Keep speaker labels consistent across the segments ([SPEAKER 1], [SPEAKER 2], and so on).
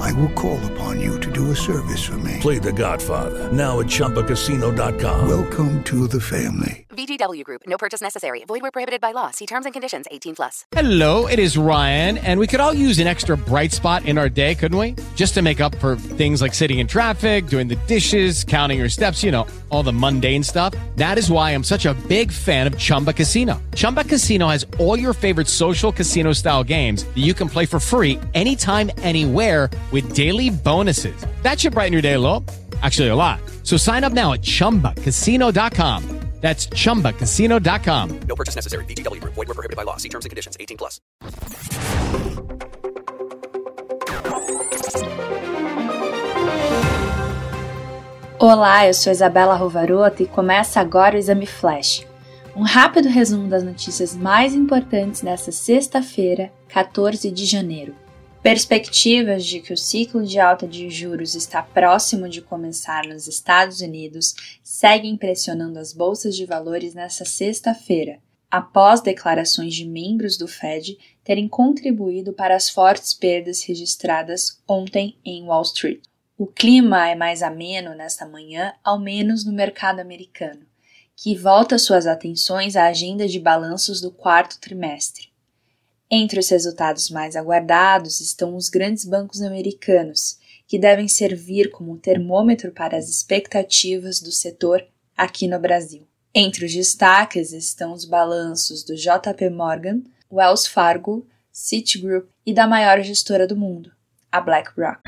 [SPEAKER 1] I will call upon you to do a service for me.
[SPEAKER 2] Play The Godfather now at ChumbaCasino.com.
[SPEAKER 1] Welcome to the family.
[SPEAKER 3] VGW Group. No purchase necessary. Void where prohibited by law. See terms and conditions. 18 plus.
[SPEAKER 4] Hello, it is Ryan, and we could all use an extra bright spot in our day, couldn't we? Just to make up for things like sitting in traffic, doing the dishes, counting your steps, you know, all the mundane stuff. That is why I'm such a big fan of Chumba Casino. Chumba Casino has all your favorite social casino style games that you can play for free anytime, anywhere with daily bonuses. That should brighten your day a little. Actually, a lot. So sign up now at chumbacasino.com. That's chumbacasino.com.
[SPEAKER 5] No purchase necessary. VGW Group. Void were prohibited by law. See terms and conditions. 18 plus.
[SPEAKER 6] Olá, eu sou Isabela Rovaroto e começa agora o Exame Flash. Um rápido resumo das notícias mais importantes nesta sexta-feira, 14 de janeiro. Perspectivas de que o ciclo de alta de juros está próximo de começar nos Estados Unidos seguem pressionando as bolsas de valores nesta sexta-feira, após declarações de membros do Fed terem contribuído para as fortes perdas registradas ontem em Wall Street. O clima é mais ameno nesta manhã, ao menos no mercado americano, que volta suas atenções à agenda de balanços do quarto trimestre. Entre os resultados mais aguardados estão os grandes bancos americanos, que devem servir como termômetro para as expectativas do setor aqui no Brasil. Entre os destaques estão os balanços do JP Morgan, Wells Fargo, Citigroup e da maior gestora do mundo, a BlackRock.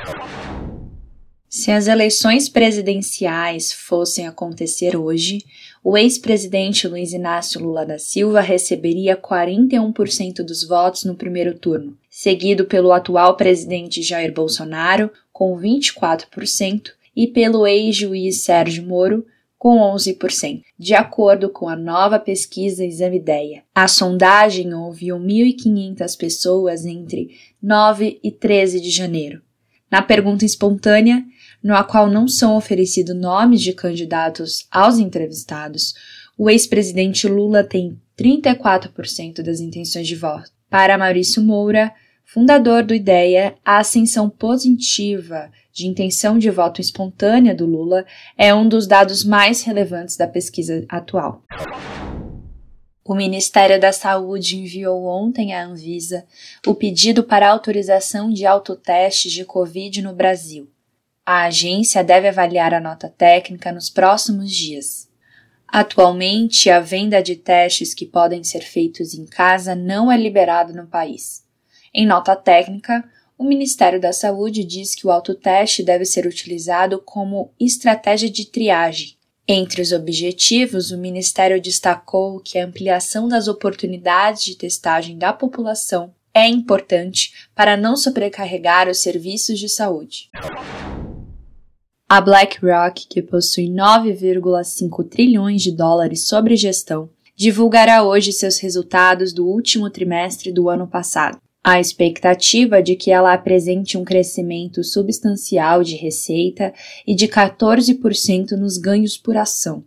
[SPEAKER 6] Se as eleições presidenciais fossem acontecer hoje, o ex-presidente Luiz Inácio Lula da Silva receberia 41% dos votos no primeiro turno, seguido pelo atual presidente Jair Bolsonaro, com 24%, e pelo ex-juiz Sérgio Moro, com 11%, de acordo com a nova pesquisa Exame Ideia. A sondagem ouviu 1.500 pessoas entre 9 e 13 de janeiro. Na pergunta espontânea, no qual não são oferecidos nomes de candidatos aos entrevistados, o ex-presidente Lula tem 34% das intenções de voto. Para Maurício Moura, fundador do IDEA, a ascensão positiva de intenção de voto espontânea do Lula é um dos dados mais relevantes da pesquisa atual. O Ministério da Saúde enviou ontem à Anvisa o pedido para autorização de autotestes de Covid no Brasil. A agência deve avaliar a nota técnica nos próximos dias. Atualmente, a venda de testes que podem ser feitos em casa não é liberada no país. Em nota técnica, o Ministério da Saúde diz que o autoteste deve ser utilizado como estratégia de triagem. Entre os objetivos, o Ministério destacou que a ampliação das oportunidades de testagem da população é importante para não sobrecarregar os serviços de saúde. A BlackRock, que possui 9,5 trilhões de dólares sobre gestão, divulgará hoje seus resultados do último trimestre do ano passado. A expectativa de que ela apresente um crescimento substancial de receita e de 14% nos ganhos por ação.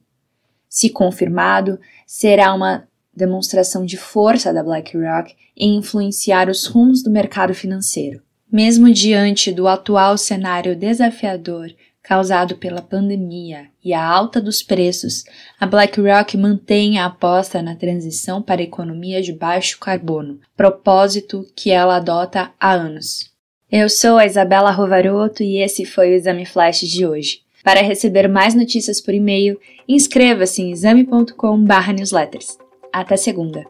[SPEAKER 6] Se confirmado, será uma demonstração de força da BlackRock em influenciar os rumos do mercado financeiro. Mesmo diante do atual cenário desafiador causado pela pandemia e a alta dos preços, a BlackRock mantém a aposta na transição para economia de baixo carbono, propósito que ela adota há anos. Eu sou a Isabela Rovaroto e esse foi o Exame Flash de hoje. Para receber mais notícias por e-mail, inscreva-se em exame.com/newsletters. Até segunda.